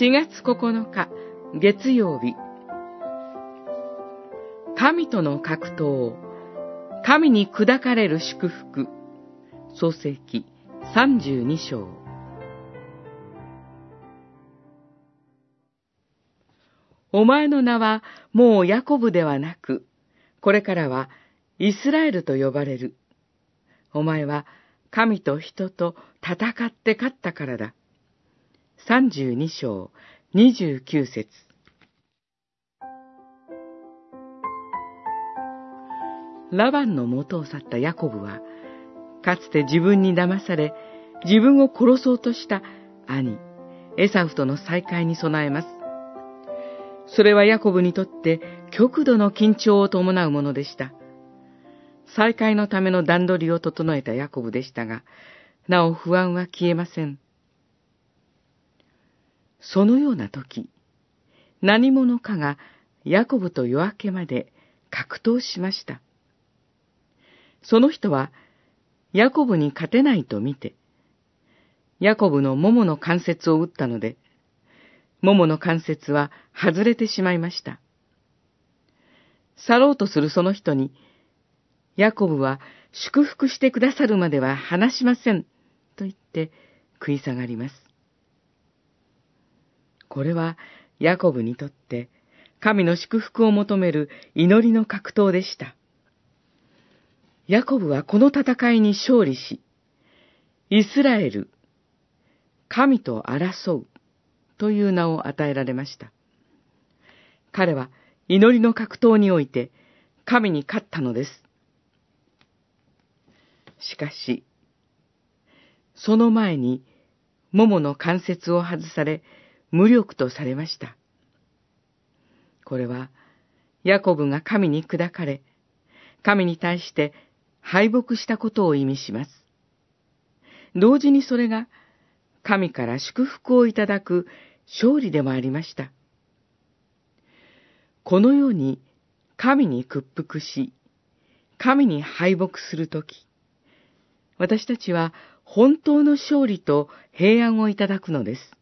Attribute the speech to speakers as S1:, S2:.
S1: 4月9日月曜日神との格闘神に砕かれる祝福創世記32章お前の名はもうヤコブではなく、これからはイスラエルと呼ばれる。お前は神と人と戦って勝ったからだ。32章29節ラバンの元を去ったヤコブは、かつて自分に騙され、自分を殺そうとした兄、エサフとの再会に備えます。それはヤコブにとって極度の緊張を伴うものでした。再会のための段取りを整えたヤコブでしたが、なお不安は消えません。そのような時、何者かがヤコブと夜明けまで格闘しました。その人は、ヤコブに勝てないと見て、ヤコブの桃の関節を打ったので、桃の関節は外れてしまいました。去ろうとするその人に、ヤコブは祝福してくださるまでは話しません、と言って食い下がります。これはヤコブにとって神の祝福を求める祈りの格闘でした。ヤコブはこの戦いに勝利し、イスラエル、神と争うという名を与えられました。彼は祈りの格闘において神に勝ったのです。しかし、その前に、桃の関節を外され、無力とされました。これは、ヤコブが神に砕かれ、神に対して敗北したことを意味します。同時にそれが、神から祝福をいただく勝利でもありました。このように、神に屈服し、神に敗北するとき、私たちは本当の勝利と平安をいただくのです。